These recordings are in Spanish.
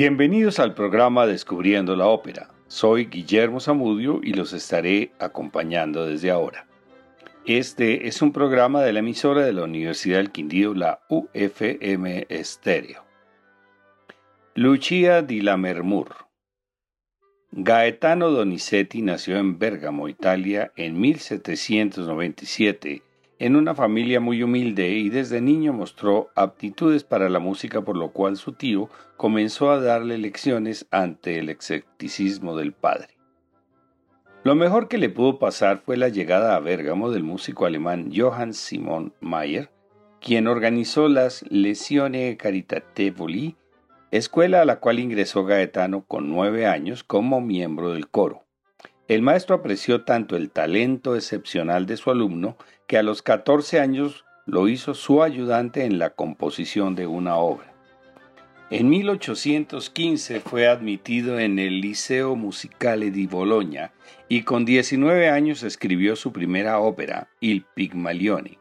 Bienvenidos al programa Descubriendo la Ópera. Soy Guillermo Zamudio y los estaré acompañando desde ahora. Este es un programa de la emisora de la Universidad del Quindío, la UFM Estéreo. Lucia di Lammermoor. Gaetano Donizetti nació en Bérgamo, Italia, en 1797 en una familia muy humilde y desde niño mostró aptitudes para la música por lo cual su tío comenzó a darle lecciones ante el escepticismo del padre. Lo mejor que le pudo pasar fue la llegada a Bérgamo del músico alemán Johann Simon Mayer, quien organizó las Lezioni Caritatevoli, escuela a la cual ingresó Gaetano con nueve años como miembro del coro. El maestro apreció tanto el talento excepcional de su alumno que a los 14 años lo hizo su ayudante en la composición de una obra. En 1815 fue admitido en el Liceo Musicale di Bologna y con 19 años escribió su primera ópera, Il Pigmalioni.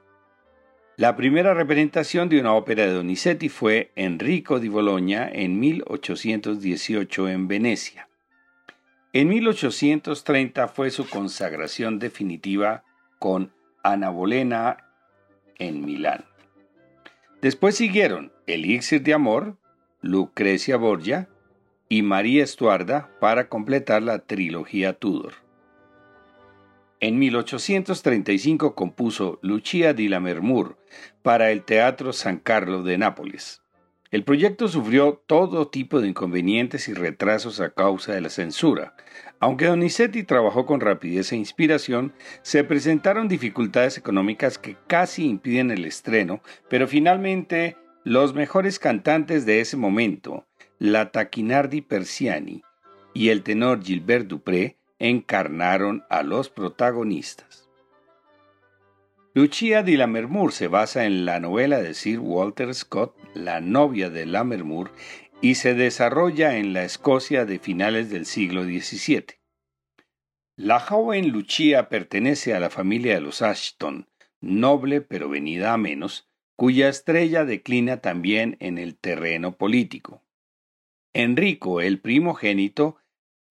La primera representación de una ópera de Donizetti fue Enrico di Bologna en 1818 en Venecia. En 1830 fue su consagración definitiva con Ana Bolena en Milán. Después siguieron Elixir de Amor, Lucrecia Borgia y María Estuarda para completar la trilogía Tudor. En 1835 compuso Lucia di Lammermoor para el Teatro San Carlo de Nápoles. El proyecto sufrió todo tipo de inconvenientes y retrasos a causa de la censura. Aunque Donizetti trabajó con rapidez e inspiración, se presentaron dificultades económicas que casi impiden el estreno, pero finalmente los mejores cantantes de ese momento, la Taquinardi Persiani y el tenor Gilbert Dupré, encarnaron a los protagonistas. Lucia di Lammermoor se basa en la novela de Sir Walter Scott, La novia de Lammermoor, y se desarrolla en la Escocia de finales del siglo XVII. La joven Lucia pertenece a la familia de los Ashton, noble pero venida a menos, cuya estrella declina también en el terreno político. Enrico, el primogénito,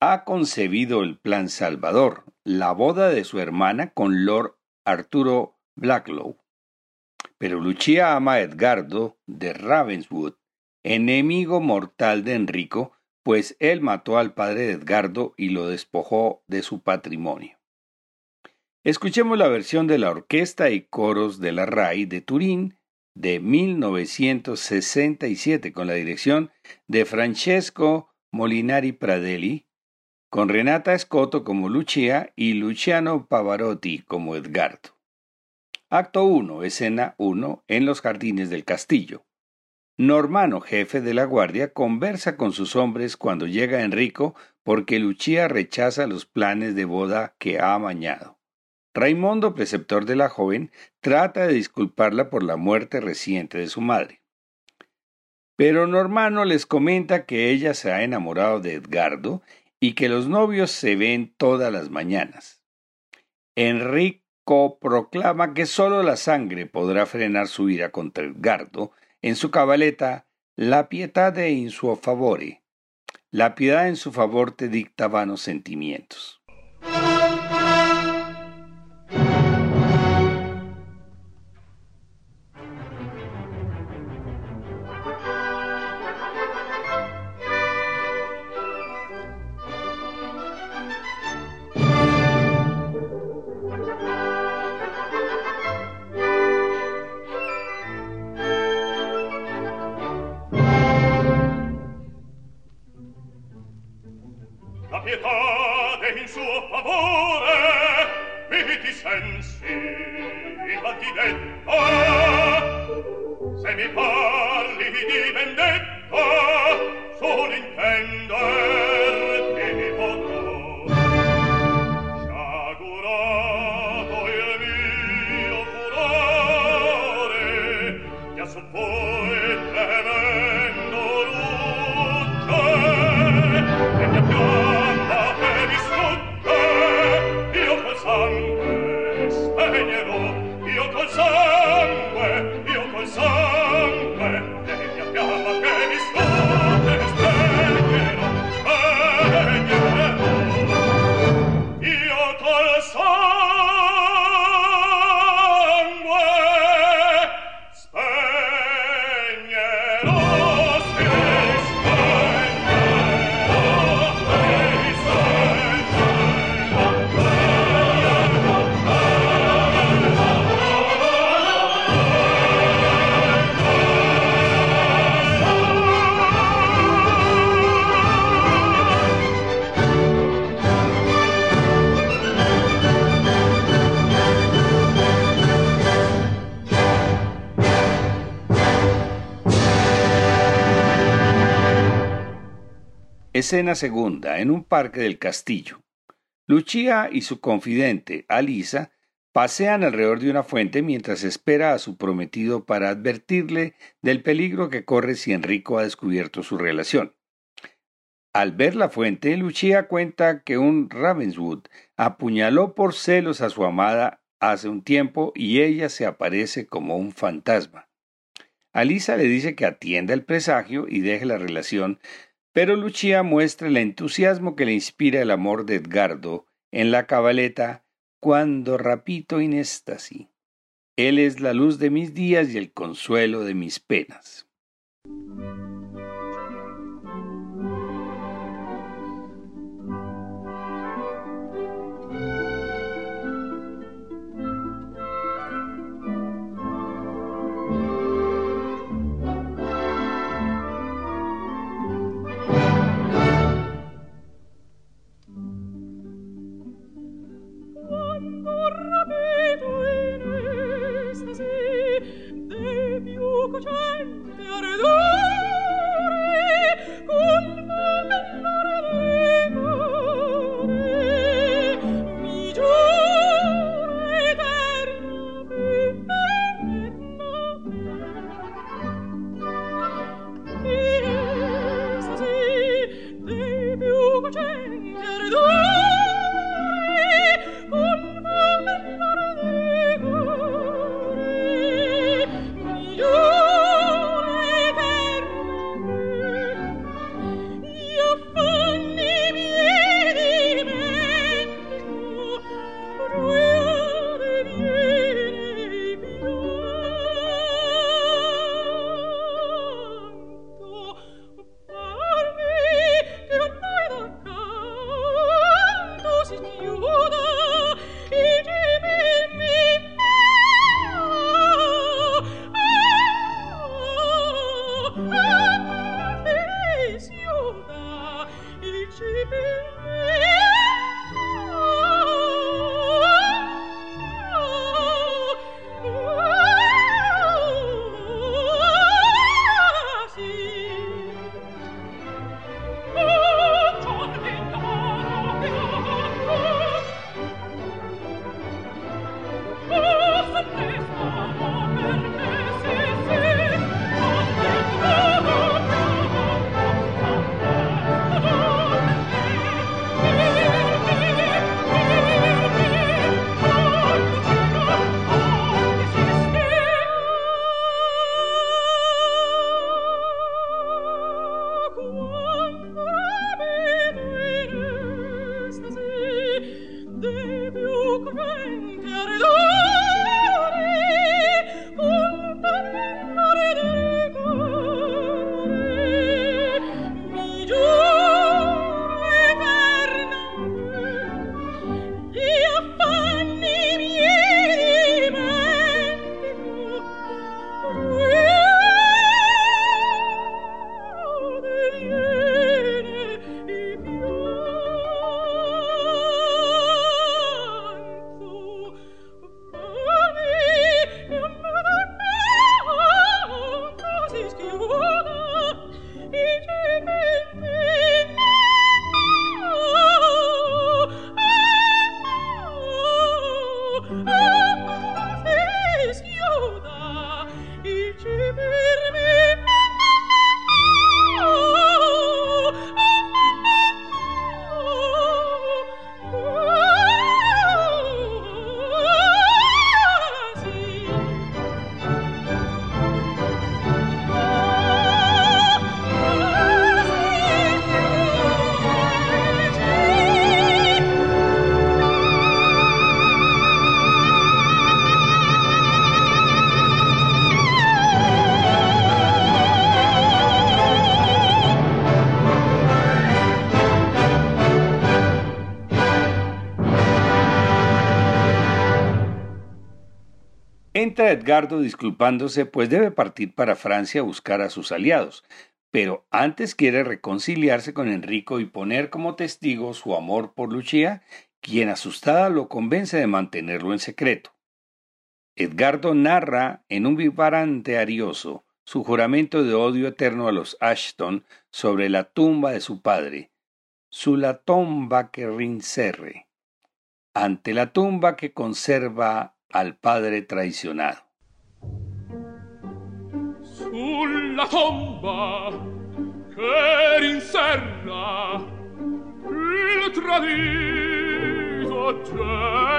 ha concebido el plan Salvador, la boda de su hermana con Lord Arturo Blacklow. Pero Lucia ama a Edgardo de Ravenswood, enemigo mortal de Enrico, pues él mató al padre de Edgardo y lo despojó de su patrimonio. Escuchemos la versión de la orquesta y coros de la RAI de Turín de 1967 con la dirección de Francesco Molinari Pradelli, con Renata Scotto como Lucia y Luciano Pavarotti como Edgardo. Acto 1, escena 1, en los jardines del castillo. Normano, jefe de la guardia, conversa con sus hombres cuando llega Enrico porque Lucia rechaza los planes de boda que ha amañado. Raimondo, preceptor de la joven, trata de disculparla por la muerte reciente de su madre. Pero Normano les comenta que ella se ha enamorado de Edgardo y que los novios se ven todas las mañanas. Enrico proclama que sólo la sangre podrá frenar su ira contra Edgardo en su cabaleta La pietà in suo favore. La piedad en su favor te dicta vanos sentimientos. Escena segunda, en un parque del castillo. Lucia y su confidente, Alisa, pasean alrededor de una fuente mientras espera a su prometido para advertirle del peligro que corre si Enrico ha descubierto su relación. Al ver la fuente, Lucia cuenta que un Ravenswood apuñaló por celos a su amada hace un tiempo y ella se aparece como un fantasma. Alisa le dice que atienda el presagio y deje la relación, pero Lucia muestra el entusiasmo que le inspira el amor de Edgardo en la cabaleta Cuando rapito in éxtasis. Él es la luz de mis días y el consuelo de mis penas. Oh, Edgardo disculpándose, pues debe partir para Francia a buscar a sus aliados, pero antes quiere reconciliarse con Enrico y poner como testigo su amor por Lucía, quien asustada lo convence de mantenerlo en secreto. Edgardo narra en un vibrante arioso su juramento de odio eterno a los Ashton sobre la tumba de su padre, su la tomba que rincerre, ante la tumba que conserva al padre traicionado. sulla tomba che rinserra il tradito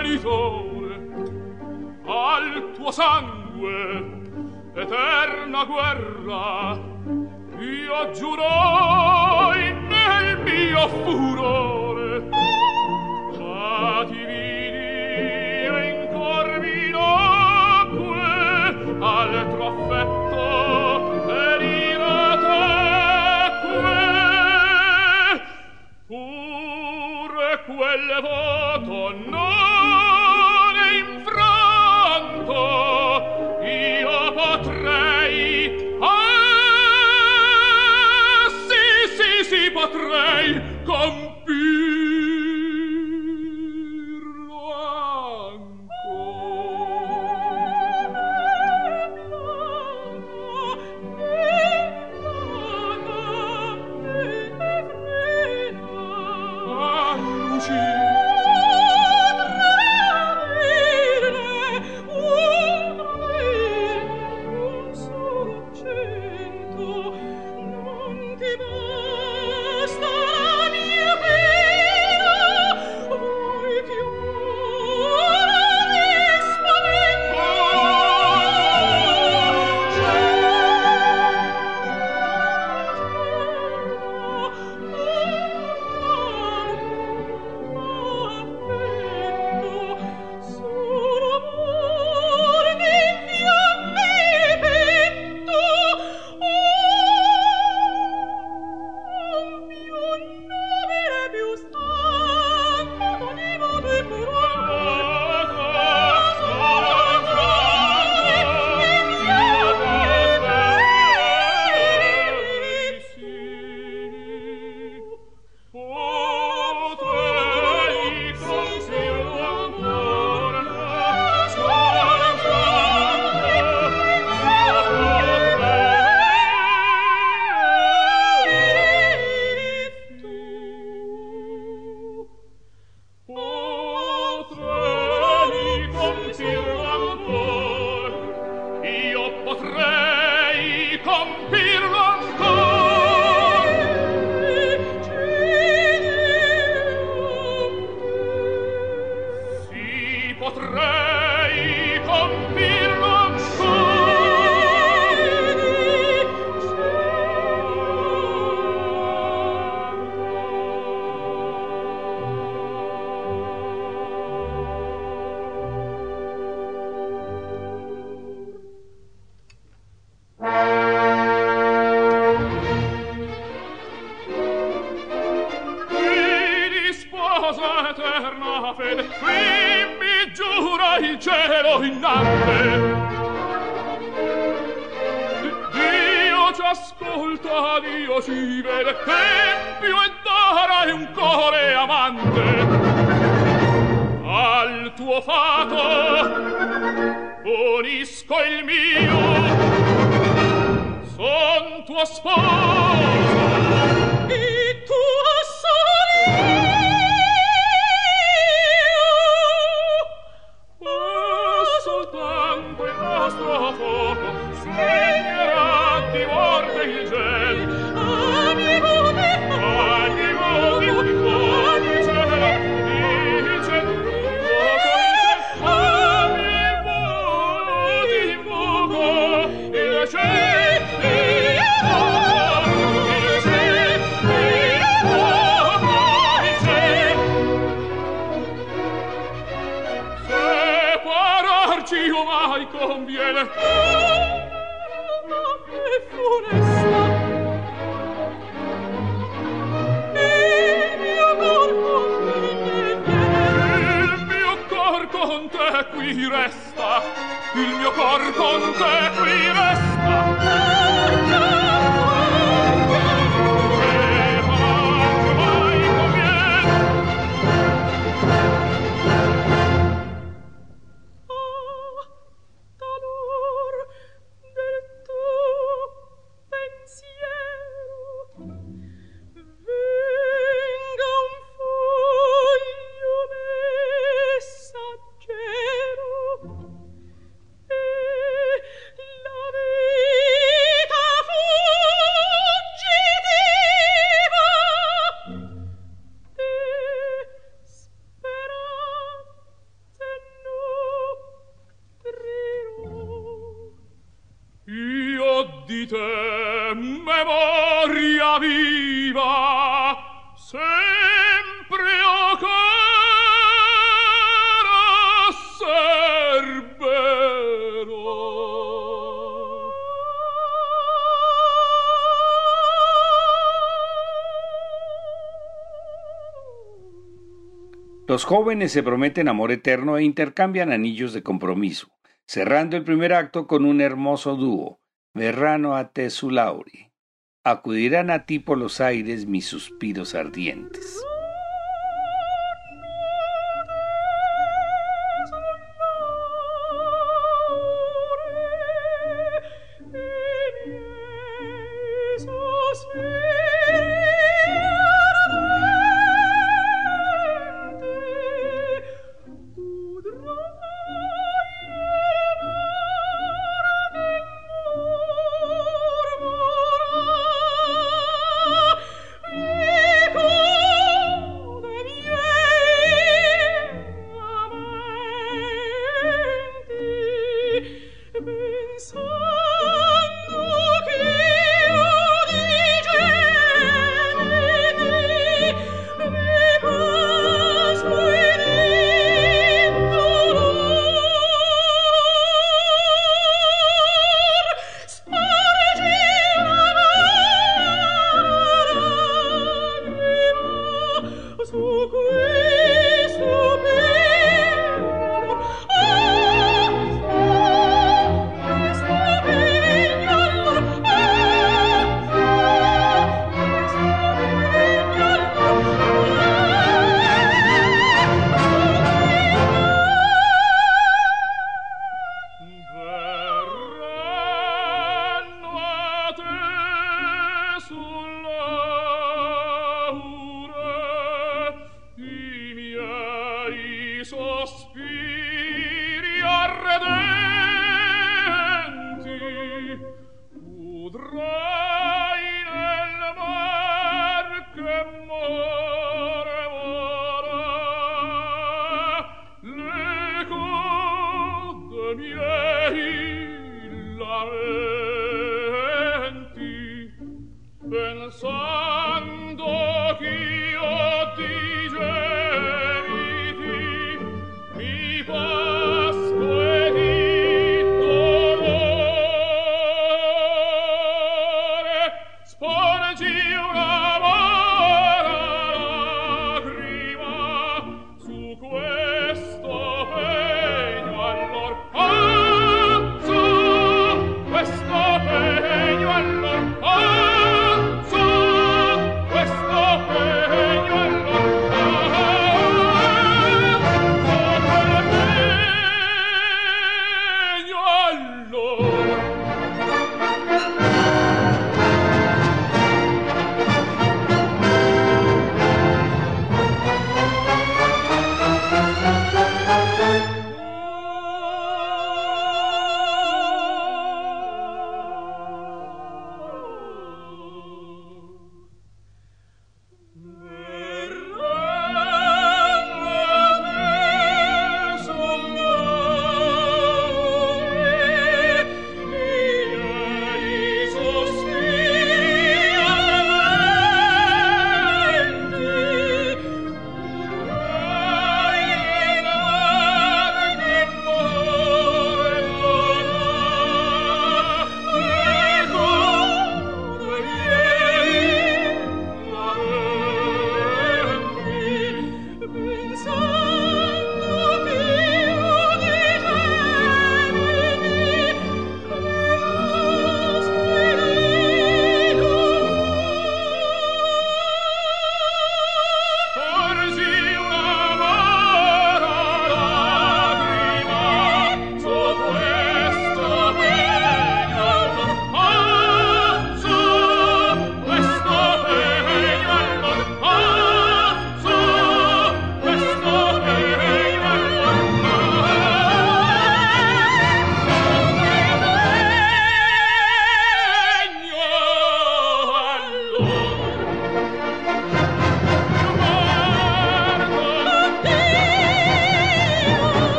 genitore al tuo sangue eterna guerra io giuro nel mio furore sollevato no jóvenes se prometen amor eterno e intercambian anillos de compromiso, cerrando el primer acto con un hermoso dúo, Verrano a te su. Acudirán a ti por los aires mis suspiros ardientes.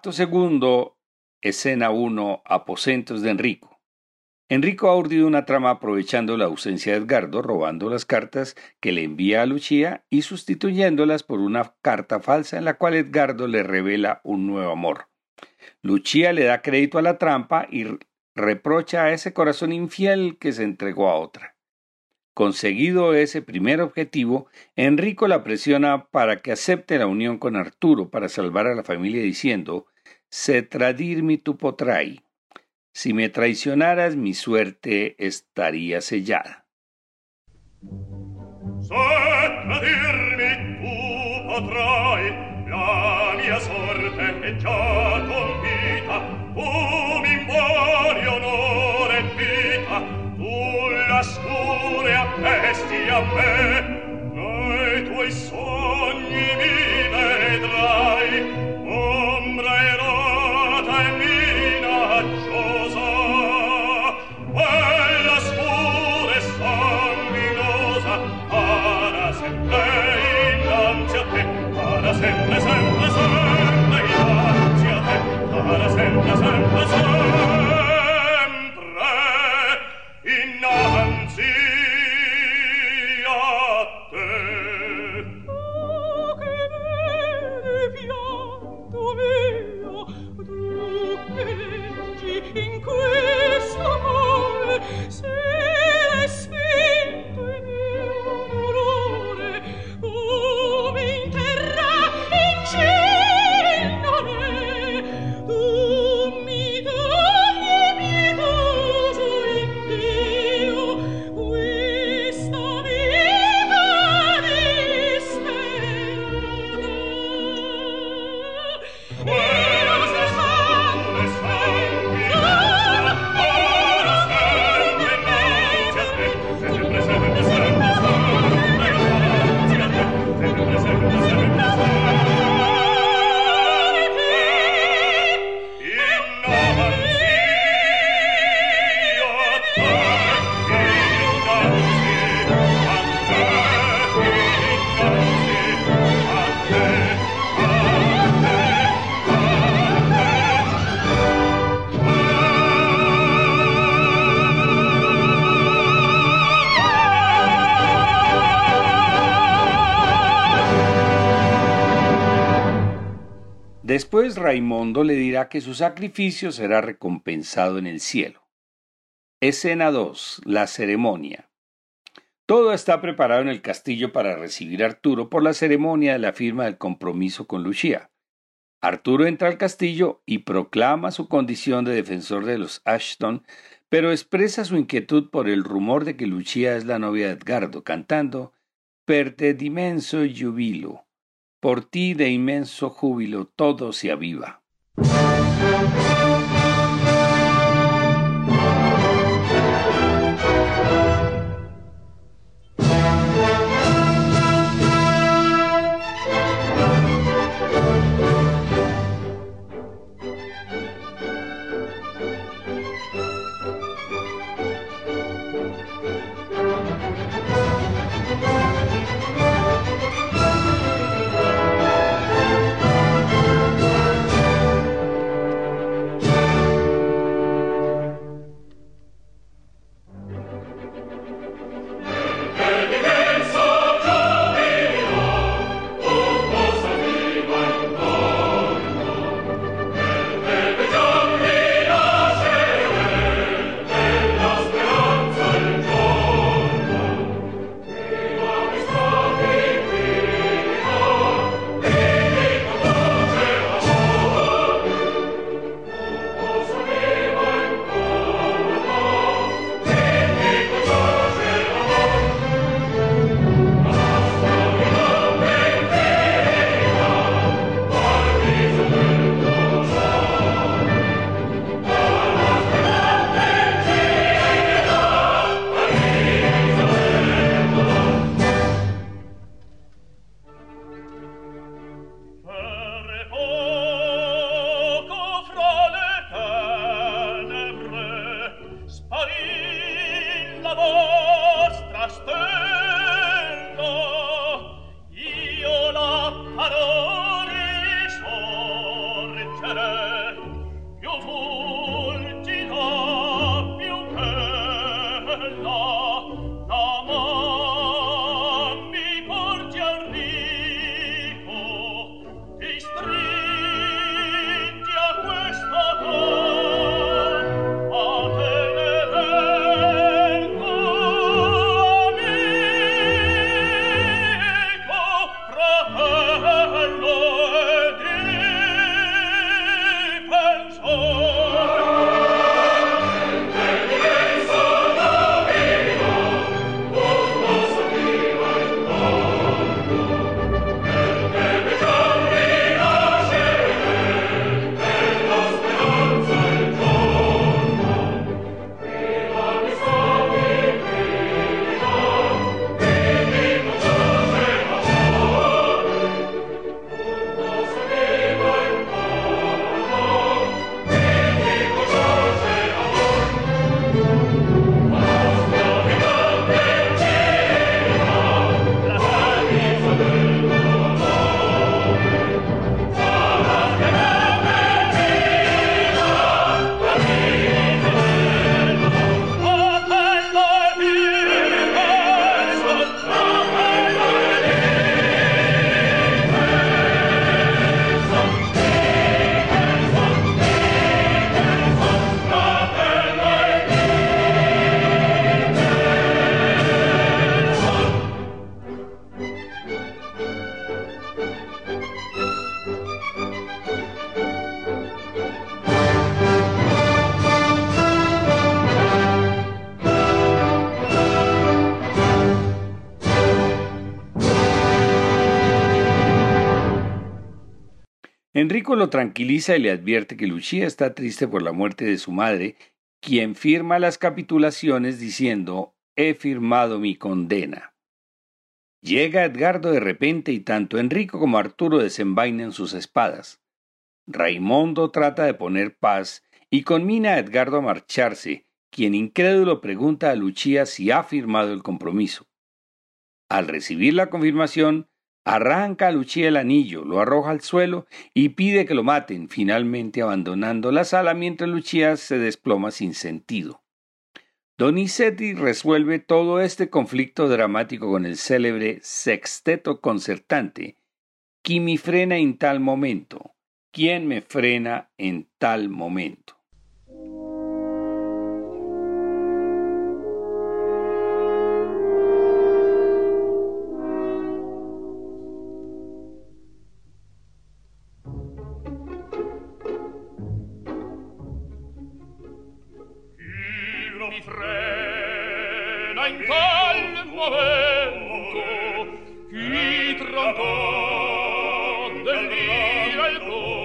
Acto segundo, escena 1, aposentos de Enrico. Enrico ha urdido una trama aprovechando la ausencia de Edgardo, robando las cartas que le envía a Lucía y sustituyéndolas por una carta falsa en la cual Edgardo le revela un nuevo amor. Lucía le da crédito a la trampa y reprocha a ese corazón infiel que se entregó a otra. Conseguido ese primer objetivo, Enrico la presiona para que acepte la unión con Arturo para salvar a la familia diciendo Se tradirmi tu potrai si me traicionaras, mi suerte estaría sellada. tradirmi tu potrai, la mia sorte è già convita, tu mi a me, Después Raimondo le dirá que su sacrificio será recompensado en el cielo. Escena 2. La ceremonia. Todo está preparado en el castillo para recibir a Arturo por la ceremonia de la firma del compromiso con Lucía. Arturo entra al castillo y proclama su condición de defensor de los Ashton, pero expresa su inquietud por el rumor de que Lucía es la novia de Edgardo, cantando Per te dimenso jubilo. Por ti de inmenso júbilo todo se aviva. Lo tranquiliza y le advierte que Lucia está triste por la muerte de su madre, quien firma las capitulaciones diciendo he firmado mi condena. Llega Edgardo de repente y tanto Enrico como Arturo desenvainan sus espadas. Raimondo trata de poner paz y conmina a Edgardo a marcharse, quien incrédulo pregunta a Lucia si ha firmado el compromiso. Al recibir la confirmación, arranca a Lucia el anillo, lo arroja al suelo y pide que lo maten, finalmente abandonando la sala mientras Lucia se desploma sin sentido. Donizetti resuelve todo este conflicto dramático con el célebre sexteto concertante. ¿Quién me frena en tal momento? ¿Quién me frena en tal momento? chi trancò dell'ira il cuore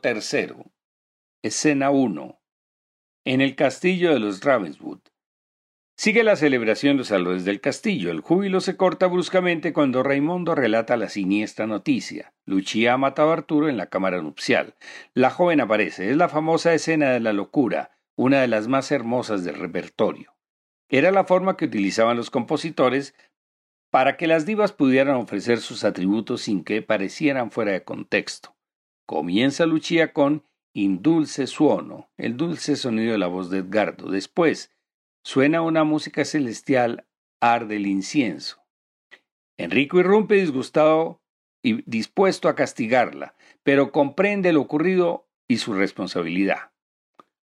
tercero. Escena 1. En el castillo de los Ravenswood. Sigue la celebración los salones del castillo. El júbilo se corta bruscamente cuando Raimundo relata la siniestra noticia. Lucia ha matado a Arturo en la cámara nupcial. La joven aparece. Es la famosa escena de la locura, una de las más hermosas del repertorio. Era la forma que utilizaban los compositores para que las divas pudieran ofrecer sus atributos sin que parecieran fuera de contexto. Comienza Lucia con Indulce suono, el dulce sonido de la voz de Edgardo. Después, suena una música celestial, arde el incienso. Enrico irrumpe disgustado y dispuesto a castigarla, pero comprende lo ocurrido y su responsabilidad.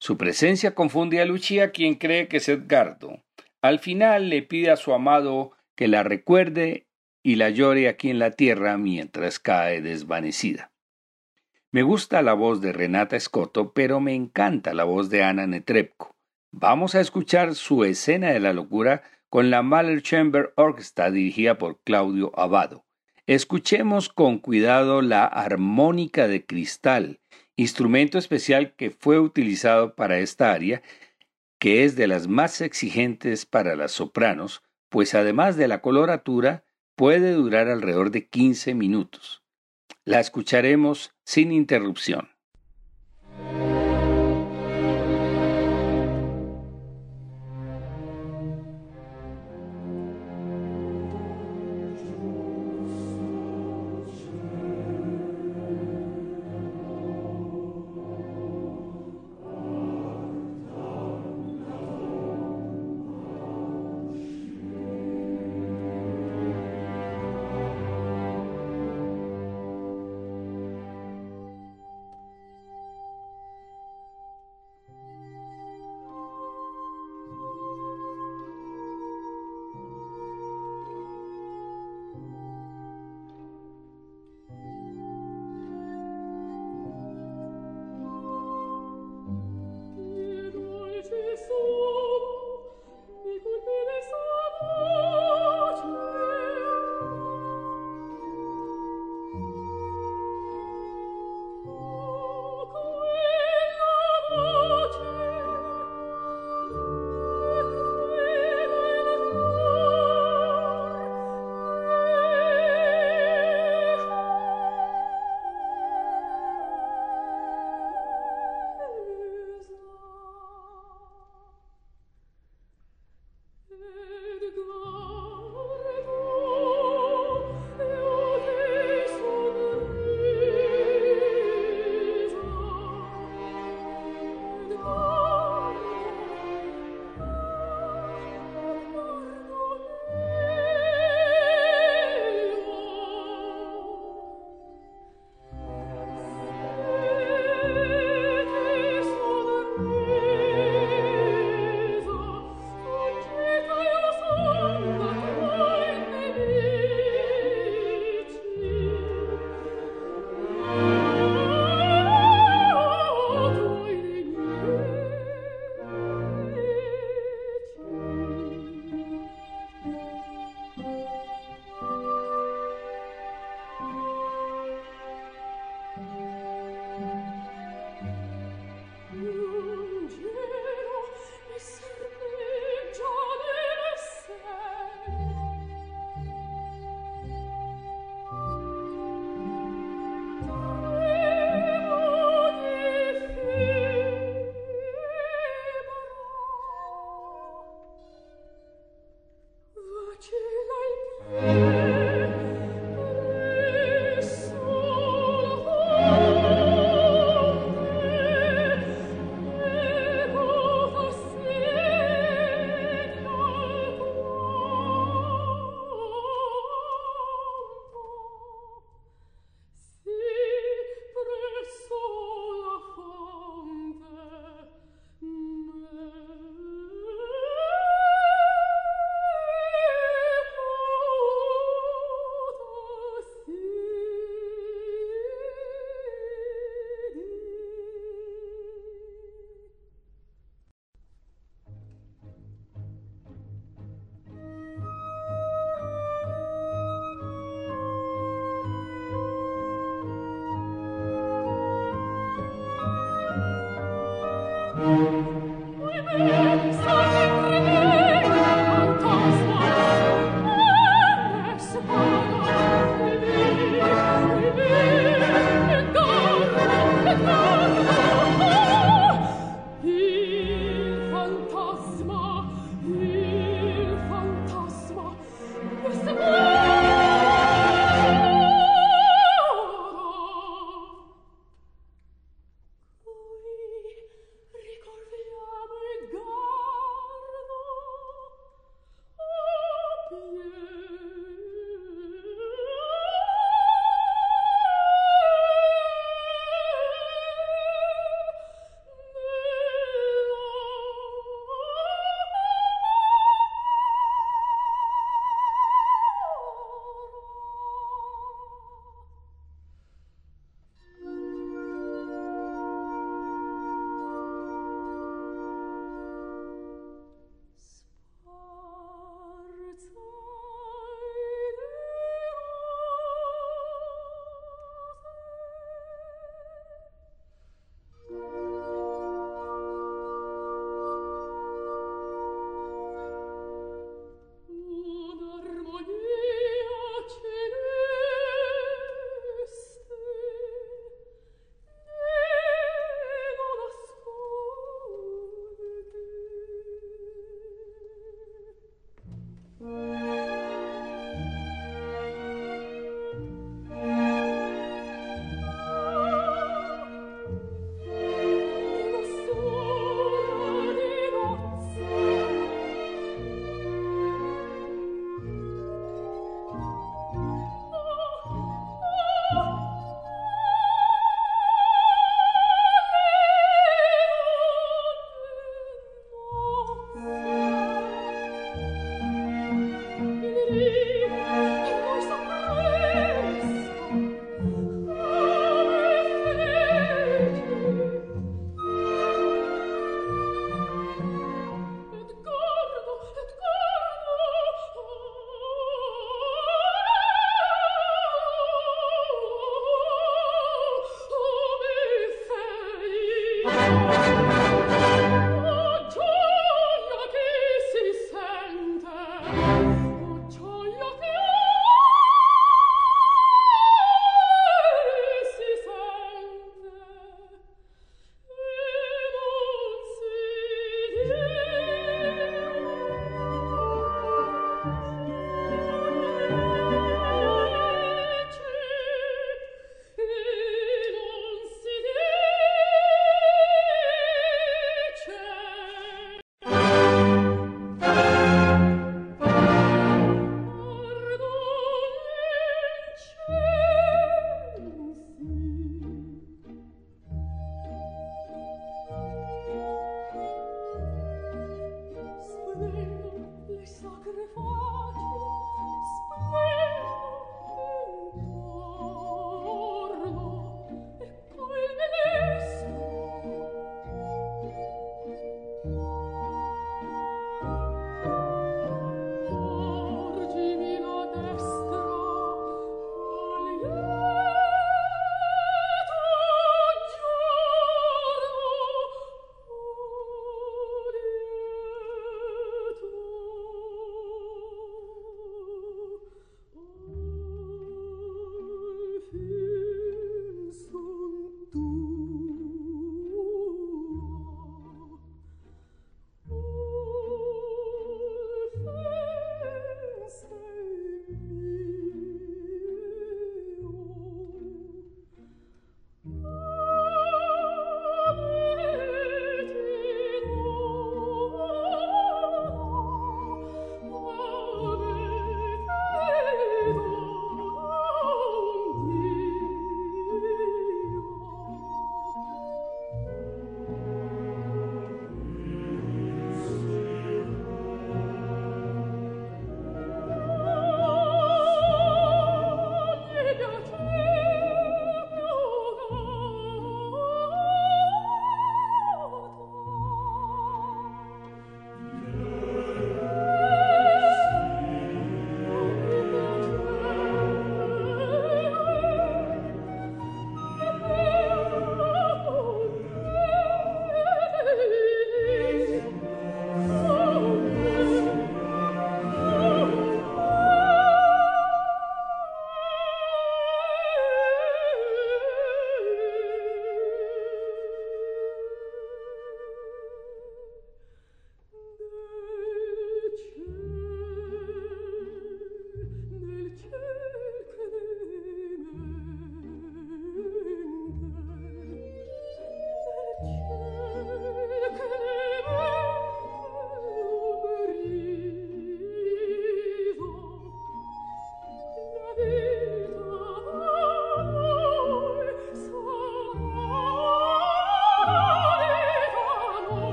Su presencia confunde a Lucia, quien cree que es Edgardo. Al final le pide a su amado que la recuerde y la llore aquí en la tierra mientras cae desvanecida. Me gusta la voz de Renata Scotto, pero me encanta la voz de Ana Netrebko. Vamos a escuchar su escena de la locura con la Mahler Chamber Orchestra dirigida por Claudio Abado. Escuchemos con cuidado la armónica de cristal, instrumento especial que fue utilizado para esta área, que es de las más exigentes para las sopranos, pues además de la coloratura, puede durar alrededor de 15 minutos. La escucharemos sin interrupción.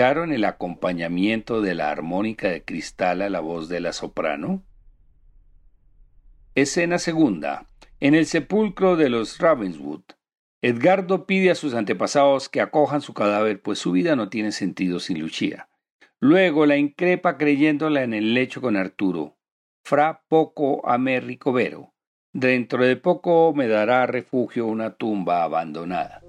¿Escucharon el acompañamiento de la armónica de cristal a la voz de la soprano? Escena segunda. En el sepulcro de los Ravenswood. Edgardo pide a sus antepasados que acojan su cadáver, pues su vida no tiene sentido sin Lucía. Luego la increpa creyéndola en el lecho con Arturo. Fra poco a me ricovero. Dentro de poco me dará refugio una tumba abandonada.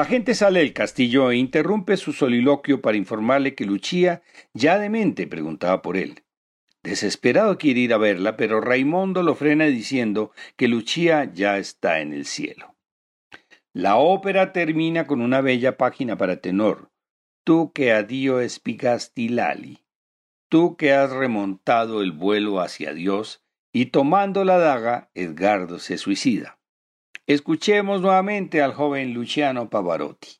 La gente sale del castillo e interrumpe su soliloquio para informarle que Lucía, ya demente, preguntaba por él. Desesperado quiere ir a verla, pero Raimundo lo frena diciendo que Lucía ya está en el cielo. La ópera termina con una bella página para tenor. Tú que a Dio espigasti lali. Tú que has remontado el vuelo hacia Dios, y tomando la daga, Edgardo se suicida. Escuchemos nuevamente al joven Luciano Pavarotti.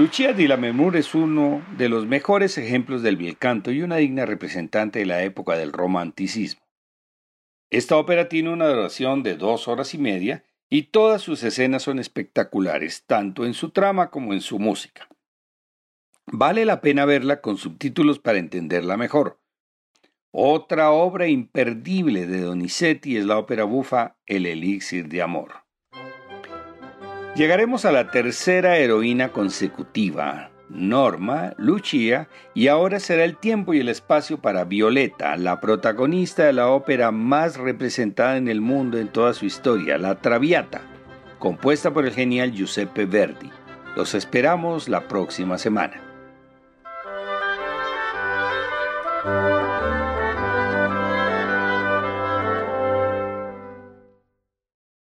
Lucia di Lammermoor es uno de los mejores ejemplos del bel canto y una digna representante de la época del romanticismo. Esta ópera tiene una duración de dos horas y media y todas sus escenas son espectaculares, tanto en su trama como en su música. Vale la pena verla con subtítulos para entenderla mejor. Otra obra imperdible de Donizetti es la ópera bufa El elixir de amor. Llegaremos a la tercera heroína consecutiva, Norma, Lucia, y ahora será el tiempo y el espacio para Violeta, la protagonista de la ópera más representada en el mundo en toda su historia, La Traviata, compuesta por el genial Giuseppe Verdi. Los esperamos la próxima semana.